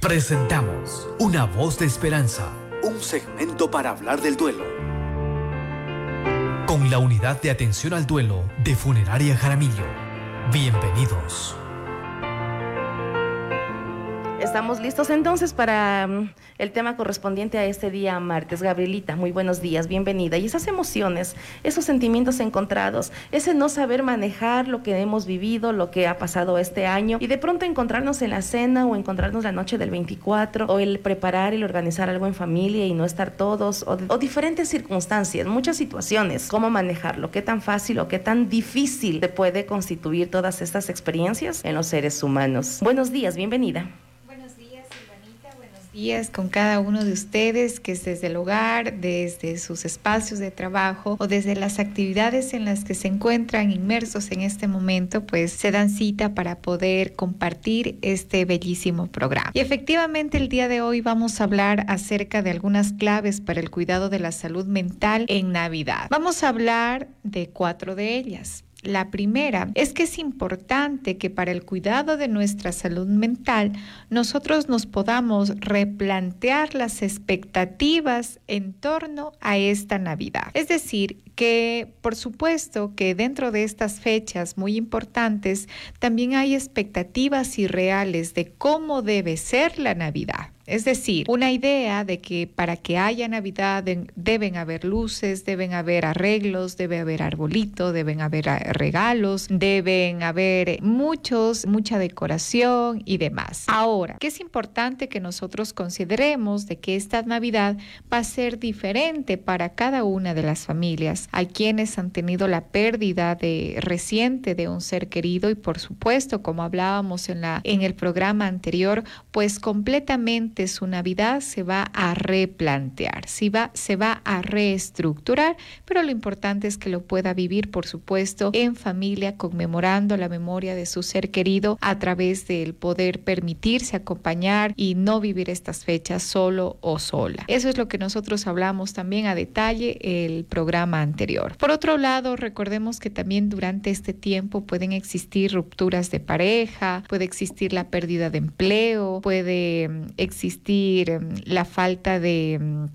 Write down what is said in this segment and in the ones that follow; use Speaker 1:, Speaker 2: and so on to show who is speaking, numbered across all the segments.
Speaker 1: Presentamos Una voz de esperanza, un segmento para hablar del duelo. Con la unidad de atención al duelo de Funeraria Jaramillo. Bienvenidos.
Speaker 2: Estamos listos entonces para mm, el tema correspondiente a este día martes. Gabrielita, muy buenos días, bienvenida. Y esas emociones, esos sentimientos encontrados, ese no saber manejar lo que hemos vivido, lo que ha pasado este año, y de pronto encontrarnos en la cena o encontrarnos la noche del 24, o el preparar el organizar algo en familia y no estar todos, o, o diferentes circunstancias, muchas situaciones. ¿Cómo manejarlo? ¿Qué tan fácil o qué tan difícil se puede constituir todas estas experiencias en los seres humanos? Buenos días, bienvenida
Speaker 3: con cada uno de ustedes, que es desde el hogar, desde sus espacios de trabajo o desde las actividades en las que se encuentran inmersos en este momento, pues se dan cita para poder compartir este bellísimo programa. Y efectivamente el día de hoy vamos a hablar acerca de algunas claves para el cuidado de la salud mental en Navidad. Vamos a hablar de cuatro de ellas. La primera es que es importante que para el cuidado de nuestra salud mental nosotros nos podamos replantear las expectativas en torno a esta Navidad. Es decir, que por supuesto que dentro de estas fechas muy importantes también hay expectativas irreales de cómo debe ser la Navidad. Es decir, una idea de que para que haya Navidad deben haber luces, deben haber arreglos, debe haber arbolito, deben haber eh, regalos, deben haber muchos, mucha decoración y demás. Ahora, ¿qué es importante que nosotros consideremos de que esta Navidad va a ser diferente para cada una de las familias. Hay quienes han tenido la pérdida de reciente de un ser querido y por supuesto, como hablábamos en la en el programa anterior, pues completamente su Navidad se va a replantear, va, se va a reestructurar, pero lo importante es que lo pueda vivir, por supuesto, en familia, conmemorando la memoria de su ser querido a través del poder permitirse acompañar y no vivir estas fechas solo o sola. Eso es lo que nosotros hablamos también a detalle el programa anterior. Por otro lado, recordemos que también durante este tiempo pueden existir rupturas de pareja, puede existir la pérdida de empleo, puede mm, existir existir la falta de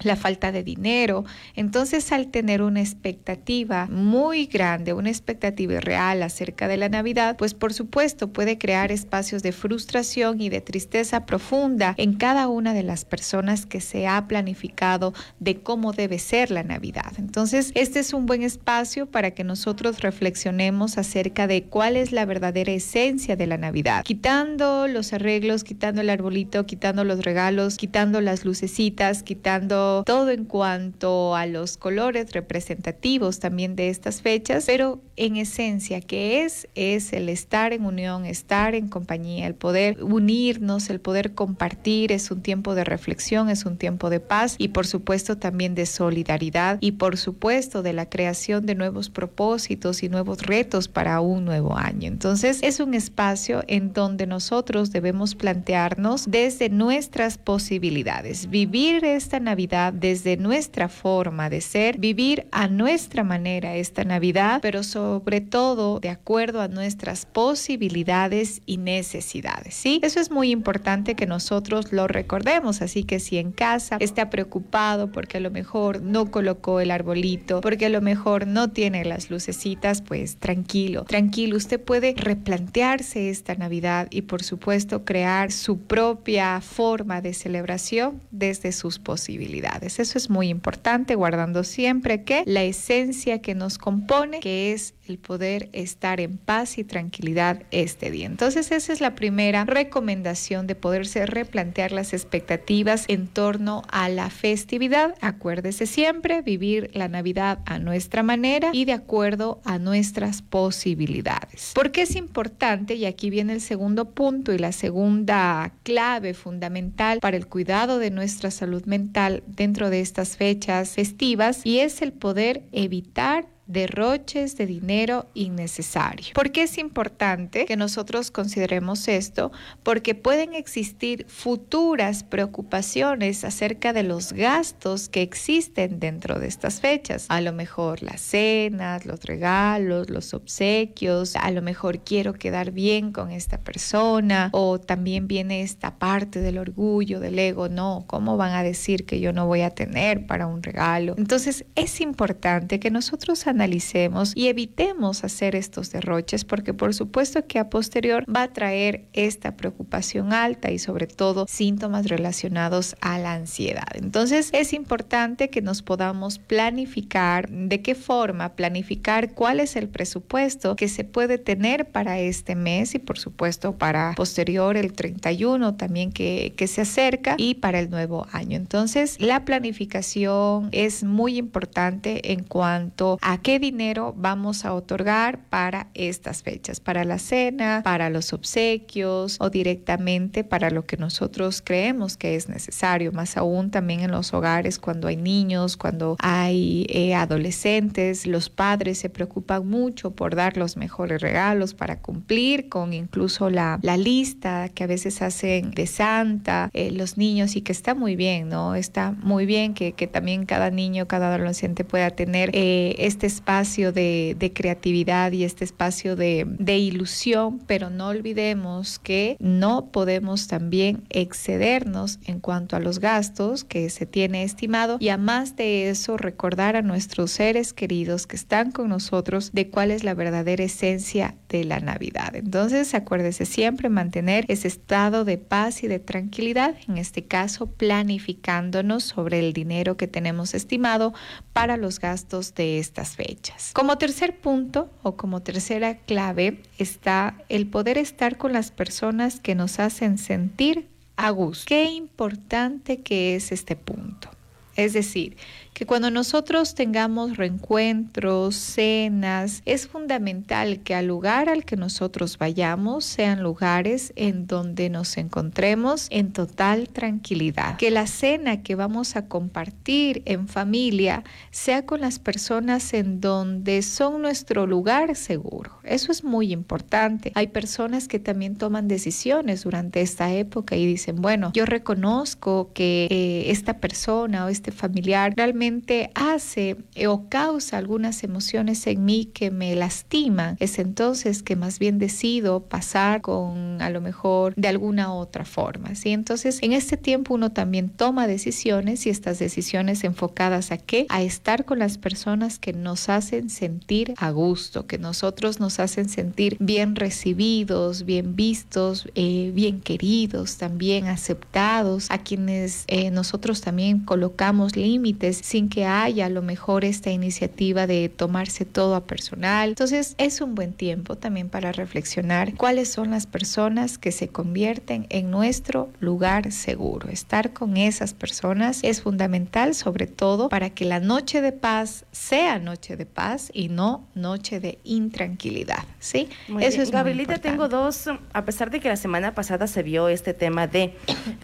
Speaker 3: la falta de dinero. Entonces, al tener una expectativa muy grande, una expectativa real acerca de la Navidad, pues por supuesto puede crear espacios de frustración y de tristeza profunda en cada una de las personas que se ha planificado de cómo debe ser la Navidad. Entonces, este es un buen espacio para que nosotros reflexionemos acerca de cuál es la verdadera esencia de la Navidad, quitando los arreglos, quitando el arbolito, quitando los regalos, quitando las lucecitas, quitando todo en cuanto a los colores representativos también de estas fechas, pero en esencia, ¿qué es? Es el estar en unión, estar en compañía, el poder unirnos, el poder compartir, es un tiempo de reflexión, es un tiempo de paz y por supuesto también de solidaridad y por supuesto de la creación de nuevos propósitos y nuevos retos para un nuevo año. Entonces es un espacio en donde nosotros debemos plantearnos desde nuestras posibilidades, vivir esta Navidad desde nuestra forma de ser, vivir a nuestra manera esta Navidad, pero sobre todo de acuerdo a nuestras posibilidades y necesidades. ¿sí? Eso es muy importante que nosotros lo recordemos, así que si en casa está preocupado porque a lo mejor no colocó el arbolito, porque a lo mejor no tiene las lucecitas, pues tranquilo, tranquilo, usted puede replantearse esta Navidad y por supuesto crear su propia forma de celebración desde sus posibilidades. Eso es muy importante, guardando siempre que la esencia que nos compone, que es el poder estar en paz y tranquilidad este día. Entonces esa es la primera recomendación de poderse replantear las expectativas en torno a la festividad. Acuérdese siempre vivir la Navidad a nuestra manera y de acuerdo a nuestras posibilidades. ¿Por qué es importante? Y aquí viene el segundo punto y la segunda clave fundamental para el cuidado de nuestra salud mental dentro de estas fechas festivas y es el poder evitar derroches de dinero innecesario. ¿Por qué es importante que nosotros consideremos esto? Porque pueden existir futuras preocupaciones acerca de los gastos que existen dentro de estas fechas. A lo mejor las cenas, los regalos, los obsequios, a lo mejor quiero quedar bien con esta persona o también viene esta parte del orgullo, del ego, no, ¿cómo van a decir que yo no voy a tener para un regalo? Entonces es importante que nosotros analicemos y evitemos hacer estos derroches porque por supuesto que a posterior va a traer esta preocupación alta y sobre todo síntomas relacionados a la ansiedad. Entonces es importante que nos podamos planificar de qué forma planificar cuál es el presupuesto que se puede tener para este mes y por supuesto para posterior el 31 también que, que se acerca y para el nuevo año. Entonces la planificación es muy importante en cuanto a qué dinero vamos a otorgar para estas fechas, para la cena, para los obsequios o directamente para lo que nosotros creemos que es necesario, más aún también en los hogares cuando hay niños, cuando hay eh, adolescentes, los padres se preocupan mucho por dar los mejores regalos para cumplir con incluso la, lista que a veces hacen de Santa, eh, los niños y que está muy bien, ¿no? Está muy bien que, que también cada niño, cada adolescente pueda tener eh, este espacio de, creatividad y este espacio de, de ilusión, pero no olvidemos que no podemos también excedernos en cuanto a los gastos que se tiene estimado y a más de eso recordar a nuestros seres queridos que están con nosotros de cuál es la verdadera esencia de la Navidad. Entonces, acuérdese siempre mantener ese estado de paz y de tranquilidad, en este caso planificándonos sobre el dinero que tenemos estimado para los gastos de estas fechas. Como tercer punto o como tercera clave está el poder estar con las personas que nos hacen sentir a gusto. Qué importante que es este punto. Es decir, que cuando nosotros tengamos reencuentros, cenas, es fundamental que al lugar al que nosotros vayamos sean lugares en donde nos encontremos en total tranquilidad. Que la cena que vamos a compartir en familia sea con las personas en donde son nuestro lugar seguro. Eso es muy importante. Hay personas que también toman decisiones durante esta época y dicen, bueno, yo reconozco que eh, esta persona o este familiar realmente hace o causa algunas emociones en mí que me lastiman, es entonces que más bien decido pasar con a lo mejor de alguna otra forma. ¿sí? Entonces, en este tiempo uno también toma decisiones y estas decisiones enfocadas a qué? A estar con las personas que nos hacen sentir a gusto, que nosotros nos hacen sentir bien recibidos, bien vistos, eh, bien queridos, también aceptados, a quienes eh, nosotros también colocamos límites sin que haya a lo mejor esta iniciativa de tomarse todo a personal. Entonces es un buen tiempo también para reflexionar cuáles son las personas que se convierten en nuestro lugar seguro. Estar con esas personas es fundamental sobre todo para que la noche de paz sea noche de paz y no noche de intranquilidad. ¿sí?
Speaker 2: Eso es Gabrielita, tengo dos, a pesar de que la semana pasada se vio este tema de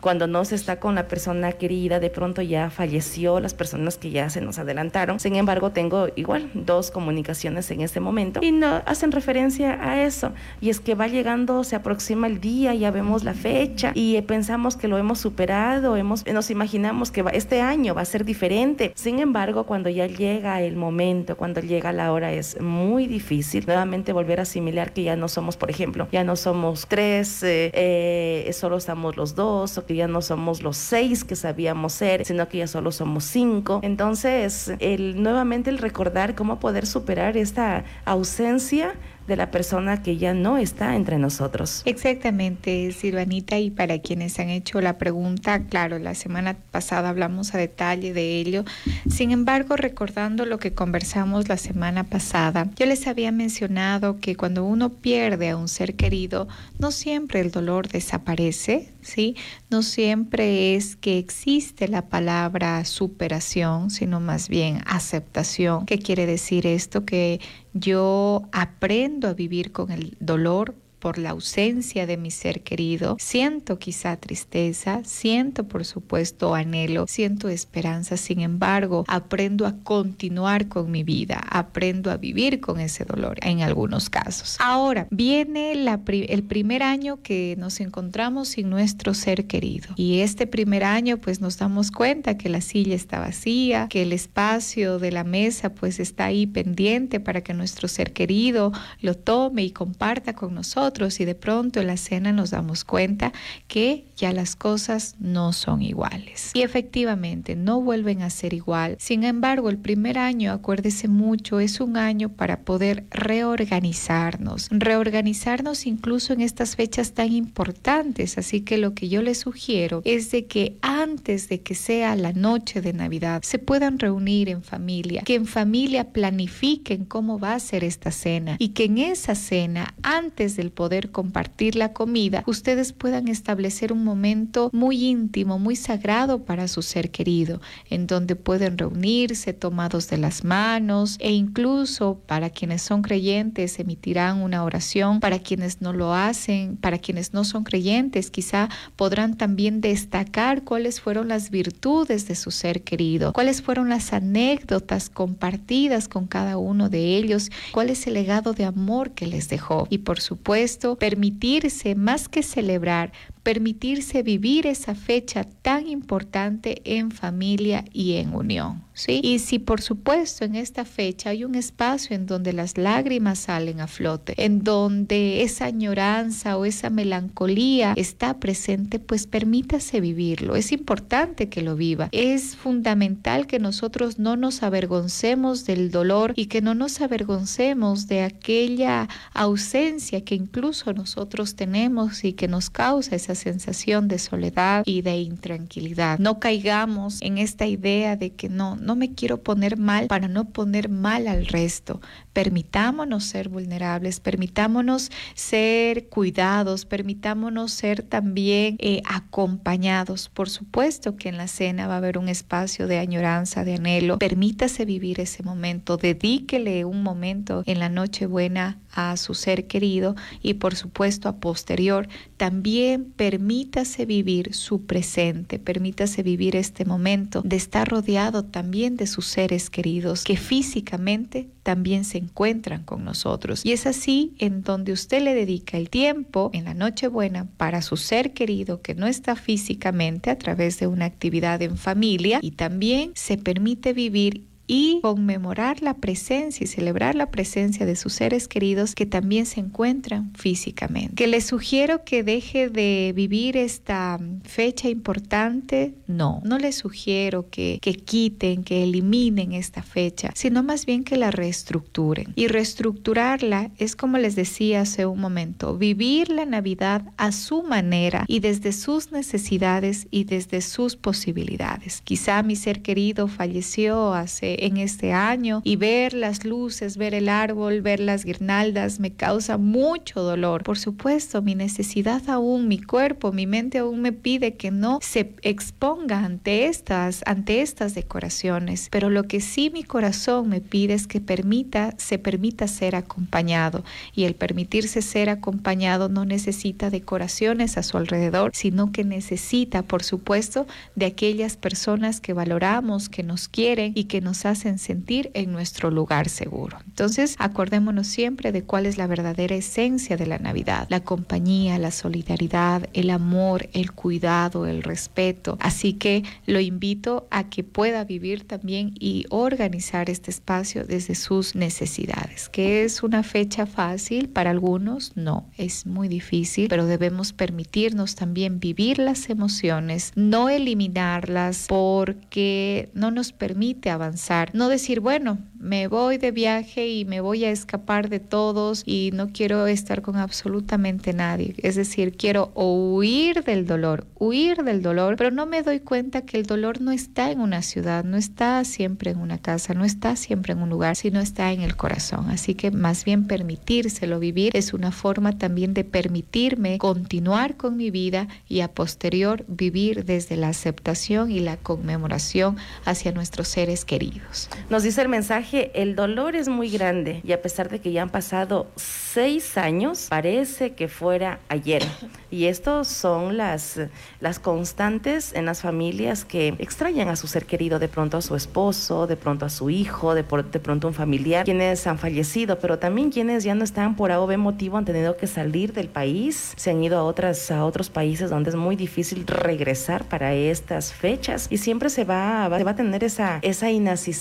Speaker 2: cuando no se está con la persona querida, de pronto ya falleció, las personas que ya se nos adelantaron. Sin embargo, tengo igual dos comunicaciones en este momento y no hacen referencia a eso. Y es que va llegando, se aproxima el día, ya vemos la fecha y pensamos que lo hemos superado, hemos, nos imaginamos que este año va a ser diferente. Sin embargo, cuando ya llega el momento, cuando llega la hora, es muy difícil nuevamente volver a asimilar que ya no somos, por ejemplo, ya no somos tres, eh, eh, solo estamos los dos, o que ya no somos los seis que sabíamos ser, sino que ya solo somos cinco. El, nuevamente el recordar cómo poder superar esta ausencia de la persona que ya no está entre nosotros.
Speaker 3: Exactamente, Silvanita, y para quienes han hecho la pregunta, claro, la semana pasada hablamos a detalle de ello. Sin embargo, recordando lo que conversamos la semana pasada, yo les había mencionado que cuando uno pierde a un ser querido, no siempre el dolor desaparece, ¿sí? No siempre es que existe la palabra superación, sino más bien aceptación. ¿Qué quiere decir esto? Que yo aprendo a vivir con el dolor por la ausencia de mi ser querido, siento quizá tristeza, siento por supuesto anhelo, siento esperanza, sin embargo, aprendo a continuar con mi vida, aprendo a vivir con ese dolor en algunos casos. Ahora, viene el primer año que nos encontramos sin nuestro ser querido. Y este primer año pues nos damos cuenta que la silla está vacía, que el espacio de la mesa pues está ahí pendiente para que nuestro ser querido lo tome y comparta con nosotros y de pronto en la cena nos damos cuenta que ya las cosas no son iguales. Y efectivamente no vuelven a ser igual. Sin embargo, el primer año, acuérdese mucho, es un año para poder reorganizarnos, reorganizarnos incluso en estas fechas tan importantes. Así que lo que yo les sugiero es de que antes de que sea la noche de Navidad se puedan reunir en familia, que en familia planifiquen cómo va a ser esta cena y que en esa cena, antes del poder compartir la comida, ustedes puedan establecer un momento muy íntimo, muy sagrado para su ser querido, en donde pueden reunirse tomados de las manos e incluso para quienes son creyentes emitirán una oración, para quienes no lo hacen, para quienes no son creyentes quizá podrán también destacar cuáles fueron las virtudes de su ser querido, cuáles fueron las anécdotas compartidas con cada uno de ellos, cuál es el legado de amor que les dejó. Y por supuesto permitirse más que celebrar, permitirse vivir esa fecha tan importante en familia y en unión. ¿sí? Y si por supuesto en esta fecha hay un espacio en donde las lágrimas salen a flote, en donde esa añoranza o esa melancolía está presente, pues permítase vivirlo. Es importante que lo viva. Es fundamental que nosotros no nos avergoncemos del dolor y que no nos avergoncemos de aquella ausencia que incluso nosotros tenemos y que nos causa sensación de soledad y de intranquilidad. No caigamos en esta idea de que no, no me quiero poner mal para no poner mal al resto. Permitámonos ser vulnerables, permitámonos ser cuidados, permitámonos ser también eh, acompañados. Por supuesto que en la cena va a haber un espacio de añoranza, de anhelo. Permítase vivir ese momento, dedíquele un momento en la noche buena a su ser querido y por supuesto a posterior también permítase vivir su presente, permítase vivir este momento de estar rodeado también de sus seres queridos que físicamente también se encuentran con nosotros. Y es así en donde usted le dedica el tiempo en la Nochebuena para su ser querido que no está físicamente a través de una actividad en familia y también se permite vivir y conmemorar la presencia y celebrar la presencia de sus seres queridos que también se encuentran físicamente. Que les sugiero que deje de vivir esta fecha importante, no, no les sugiero que, que quiten, que eliminen esta fecha, sino más bien que la reestructuren. Y reestructurarla es como les decía hace un momento, vivir la Navidad a su manera y desde sus necesidades y desde sus posibilidades. Quizá mi ser querido falleció hace en este año y ver las luces, ver el árbol, ver las guirnaldas me causa mucho dolor. Por supuesto, mi necesidad aún, mi cuerpo, mi mente aún me pide que no se exponga ante estas, ante estas decoraciones, pero lo que sí mi corazón me pide es que permita, se permita ser acompañado y el permitirse ser acompañado no necesita decoraciones a su alrededor, sino que necesita, por supuesto, de aquellas personas que valoramos, que nos quieren y que nos hacen sentir en nuestro lugar seguro. Entonces, acordémonos siempre de cuál es la verdadera esencia de la Navidad, la compañía, la solidaridad, el amor, el cuidado, el respeto. Así que lo invito a que pueda vivir también y organizar este espacio desde sus necesidades. ¿Que es una fecha fácil para algunos? No, es muy difícil, pero debemos permitirnos también vivir las emociones, no eliminarlas porque no nos permite avanzar no decir, bueno, me voy de viaje y me voy a escapar de todos y no quiero estar con absolutamente nadie. Es decir, quiero huir del dolor, huir del dolor, pero no me doy cuenta que el dolor no está en una ciudad, no está siempre en una casa, no está siempre en un lugar, sino está en el corazón. Así que más bien permitírselo vivir es una forma también de permitirme continuar con mi vida y a posterior vivir desde la aceptación y la conmemoración hacia nuestros seres queridos.
Speaker 2: Nos dice el mensaje, el dolor es muy grande y a pesar de que ya han pasado seis años, parece que fuera ayer. Y estos son las, las constantes en las familias que extrañan a su ser querido, de pronto a su esposo, de pronto a su hijo, de, de pronto a un familiar, quienes han fallecido, pero también quienes ya no están por A o B motivo, han tenido que salir del país, se han ido a, otras, a otros países donde es muy difícil regresar para estas fechas y siempre se va, va, va a tener esa, esa inasistencia,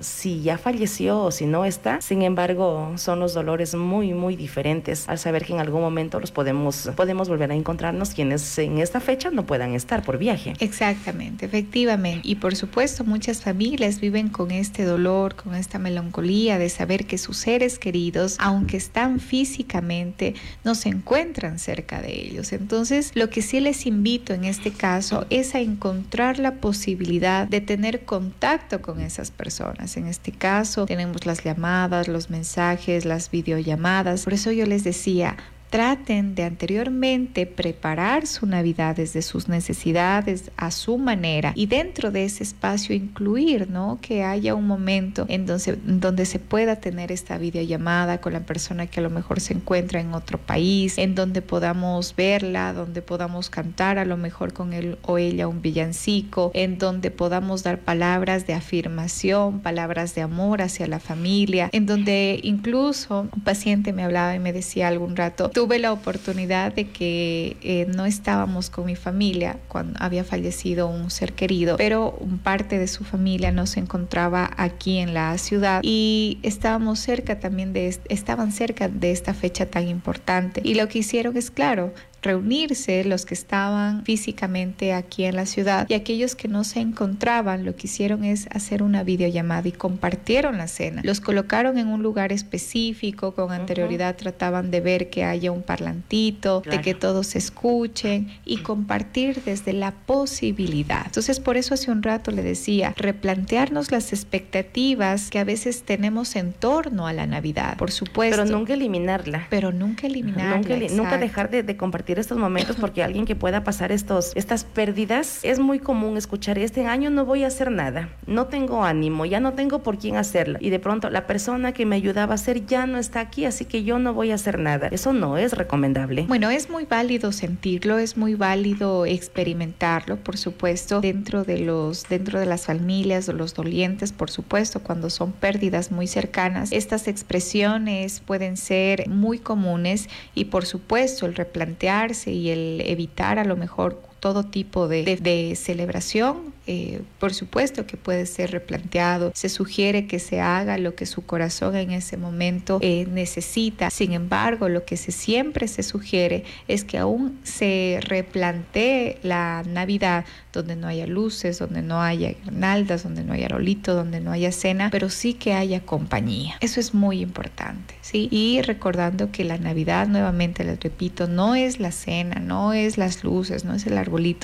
Speaker 2: si ya falleció o si no está. Sin embargo, son los dolores muy, muy diferentes al saber que en algún momento los podemos, podemos volver a encontrarnos quienes en esta fecha no puedan estar por viaje.
Speaker 3: Exactamente, efectivamente. Y por supuesto, muchas familias viven con este dolor, con esta melancolía de saber que sus seres queridos, aunque están físicamente, no se encuentran cerca de ellos. Entonces, lo que sí les invito en este caso es a encontrar la posibilidad de tener contacto con esas personas. En este caso, tenemos las llamadas, los mensajes, las videollamadas. Por eso yo les decía, traten de anteriormente preparar su Navidad desde sus necesidades a su manera y dentro de ese espacio incluir, ¿no? Que haya un momento en donde, donde se pueda tener esta videollamada con la persona que a lo mejor se encuentra en otro país, en donde podamos verla, donde podamos cantar a lo mejor con él o ella un villancico, en donde podamos dar palabras de afirmación, palabras de amor hacia la familia, en donde incluso un paciente me hablaba y me decía algún rato, tuve la oportunidad de que eh, no estábamos con mi familia cuando había fallecido un ser querido, pero parte de su familia no se encontraba aquí en la ciudad y estábamos cerca también de, estaban cerca de esta fecha tan importante. Y lo que hicieron es, claro, reunirse los que estaban físicamente aquí en la ciudad y aquellos que no se encontraban lo que hicieron es hacer una videollamada y compartieron la cena. Los colocaron en un lugar específico, con anterioridad trataban de ver que haya un parlantito, de que todos se escuchen y compartir desde la posibilidad. Entonces por eso hace un rato le decía, replantearnos las expectativas que a veces tenemos en torno a la Navidad, por supuesto.
Speaker 2: Pero nunca eliminarla.
Speaker 3: Pero nunca eliminarla.
Speaker 2: Nunca, nunca dejar de, de compartir estos momentos porque alguien que pueda pasar estos, estas pérdidas, es muy común escuchar, este año no voy a hacer nada, no tengo ánimo, ya no tengo por quién hacerla. Y de pronto la persona que me ayudaba a hacer ya no está aquí, así que yo no voy a hacer nada. Eso no es recomendable.
Speaker 3: Bueno, es muy válido sentirlo, es muy válido experimentarlo, por supuesto, dentro de los, dentro de las familias o los dolientes, por supuesto, cuando son pérdidas muy cercanas. Estas expresiones pueden ser muy comunes y por supuesto el replantear y el evitar a lo mejor todo tipo de, celebración, eh, por supuesto que puede ser replanteado. Se sugiere que se haga lo que su corazón en ese momento eh, necesita. Sin embargo, lo que se, siempre se sugiere es que aún se replantee la Navidad donde no haya luces, donde no haya granaldas, donde no haya rolito, donde no haya cena, pero sí que haya compañía. Eso es muy importante, ¿sí? Y recordando que la Navidad, nuevamente les repito, no es la cena, no es las luces, no es el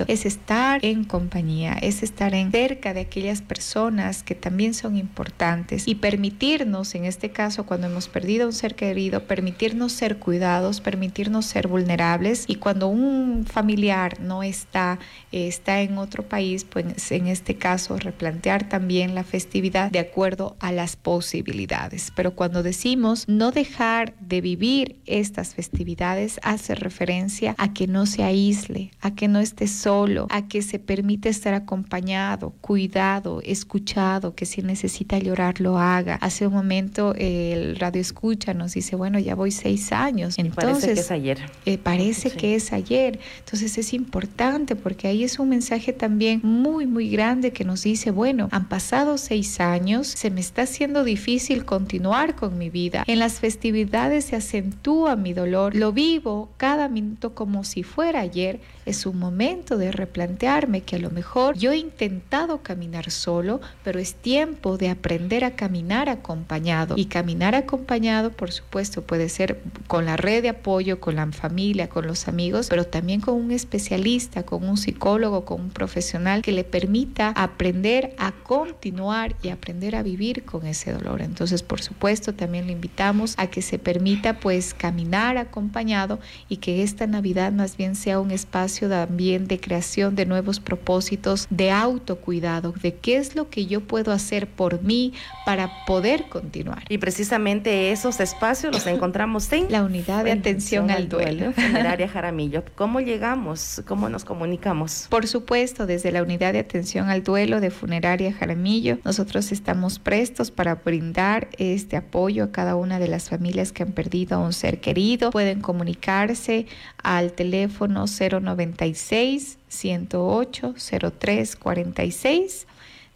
Speaker 3: es estar en compañía, es estar en cerca de aquellas personas que también son importantes y permitirnos, en este caso, cuando hemos perdido a un ser querido, permitirnos ser cuidados, permitirnos ser vulnerables y cuando un familiar no está, está en otro país, pues en este caso replantear también la festividad de acuerdo a las posibilidades. Pero cuando decimos no dejar de vivir estas festividades, hace referencia a que no se aísle, a que no esté solo, a que se permite estar acompañado, cuidado, escuchado, que si necesita llorar lo haga. Hace un momento el radio escucha nos dice, bueno, ya voy seis años.
Speaker 2: Entonces, parece que es ayer.
Speaker 3: Eh, parece que es ayer. Entonces es importante porque ahí es un mensaje también muy, muy grande que nos dice, bueno, han pasado seis años, se me está haciendo difícil continuar con mi vida. En las festividades se acentúa mi dolor, lo vivo cada minuto como si fuera ayer. Es un momento de replantearme que a lo mejor yo he intentado caminar solo, pero es tiempo de aprender a caminar acompañado. Y caminar acompañado, por supuesto, puede ser con la red de apoyo, con la familia, con los amigos, pero también con un especialista, con un psicólogo, con un profesional que le permita aprender a continuar y aprender a vivir con ese dolor. Entonces, por supuesto, también le invitamos a que se permita pues caminar acompañado y que esta Navidad más bien sea un espacio también de creación de nuevos propósitos, de autocuidado, de qué es lo que yo puedo hacer por mí para poder continuar.
Speaker 2: Y precisamente esos espacios los encontramos en
Speaker 3: la unidad de atención al duelo.
Speaker 2: Funeraria Jaramillo. ¿Cómo llegamos? ¿Cómo nos comunicamos?
Speaker 3: Por supuesto, desde la unidad de atención al duelo de Funeraria Jaramillo, nosotros estamos prestos para brindar este apoyo a cada una de las familias que han perdido a un ser querido. Pueden comunicarse al teléfono 096 108 0346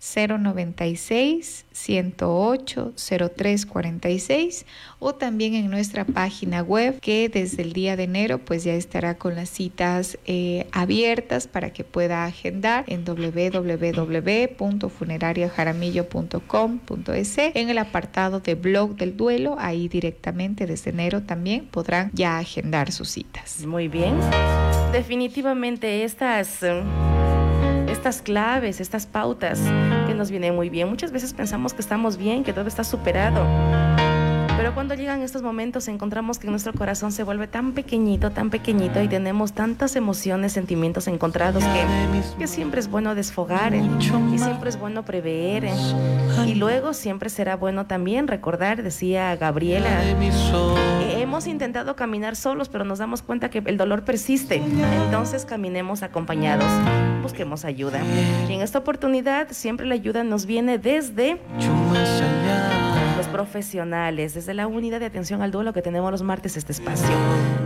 Speaker 3: 096 108 0346 o también en nuestra página web que desde el día de enero pues ya estará con las citas eh, abiertas para que pueda agendar en www.funerariajaramillo.com.es en el apartado de blog del duelo ahí directamente desde enero también podrán ya agendar sus citas.
Speaker 2: Muy bien. Definitivamente estas estas claves, estas pautas que nos vienen muy bien. Muchas veces pensamos que estamos bien, que todo está superado. Pero cuando llegan estos momentos encontramos que nuestro corazón se vuelve tan pequeñito, tan pequeñito y tenemos tantas emociones, sentimientos encontrados que, que siempre es bueno desfogar ¿eh? y siempre es bueno prever. ¿eh? Y luego siempre será bueno también recordar, decía Gabriela, hemos intentado caminar solos, pero nos damos cuenta que el dolor persiste. Entonces caminemos acompañados, busquemos ayuda. Y en esta oportunidad siempre la ayuda nos viene desde los profesionales, desde la unidad de atención al duelo que tenemos los martes este espacio.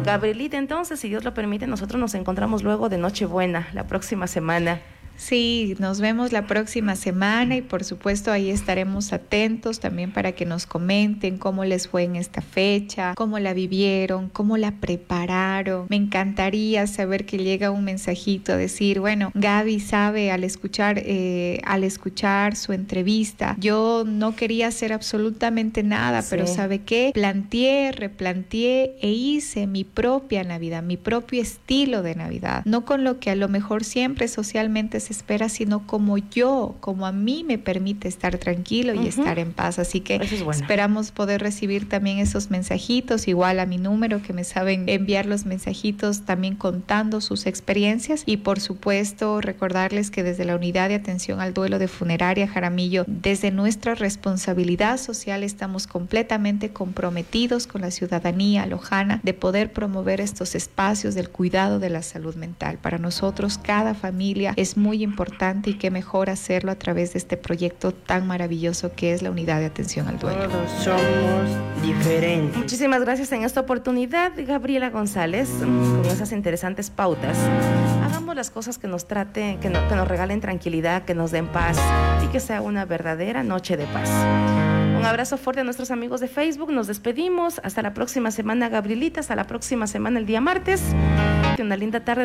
Speaker 2: Gabrielita, entonces, si Dios lo permite, nosotros nos encontramos luego de Nochebuena, la próxima semana.
Speaker 3: Sí, nos vemos la próxima semana y por supuesto ahí estaremos atentos también para que nos comenten cómo les fue en esta fecha, cómo la vivieron, cómo la prepararon. Me encantaría saber que llega un mensajito a decir, bueno, Gaby sabe al escuchar, eh, al escuchar su entrevista, yo no quería hacer absolutamente nada, pero sabe qué, planteé, replanteé e hice mi propia Navidad, mi propio estilo de Navidad, no con lo que a lo mejor siempre socialmente espera, sino como yo, como a mí me permite estar tranquilo y estar en paz. Así que esperamos poder recibir también esos mensajitos, igual a mi número que me saben enviar los mensajitos también contando sus experiencias y por supuesto recordarles que desde la unidad de atención al duelo de funeraria Jaramillo, desde nuestra responsabilidad social estamos completamente comprometidos con la ciudadanía lojana de poder promover estos espacios del cuidado de la salud mental. Para nosotros cada familia es muy importante y qué mejor hacerlo a través de este proyecto tan maravilloso que es la unidad de atención al duelo.
Speaker 4: Todos somos diferentes.
Speaker 2: Muchísimas gracias en esta oportunidad, Gabriela González, con esas interesantes pautas. Hagamos las cosas que nos traten, que, que nos regalen tranquilidad, que nos den paz y que sea una verdadera noche de paz. Un abrazo fuerte a nuestros amigos de Facebook. Nos despedimos. Hasta la próxima semana, Gabrielita. Hasta la próxima semana, el día martes. Una linda tarde.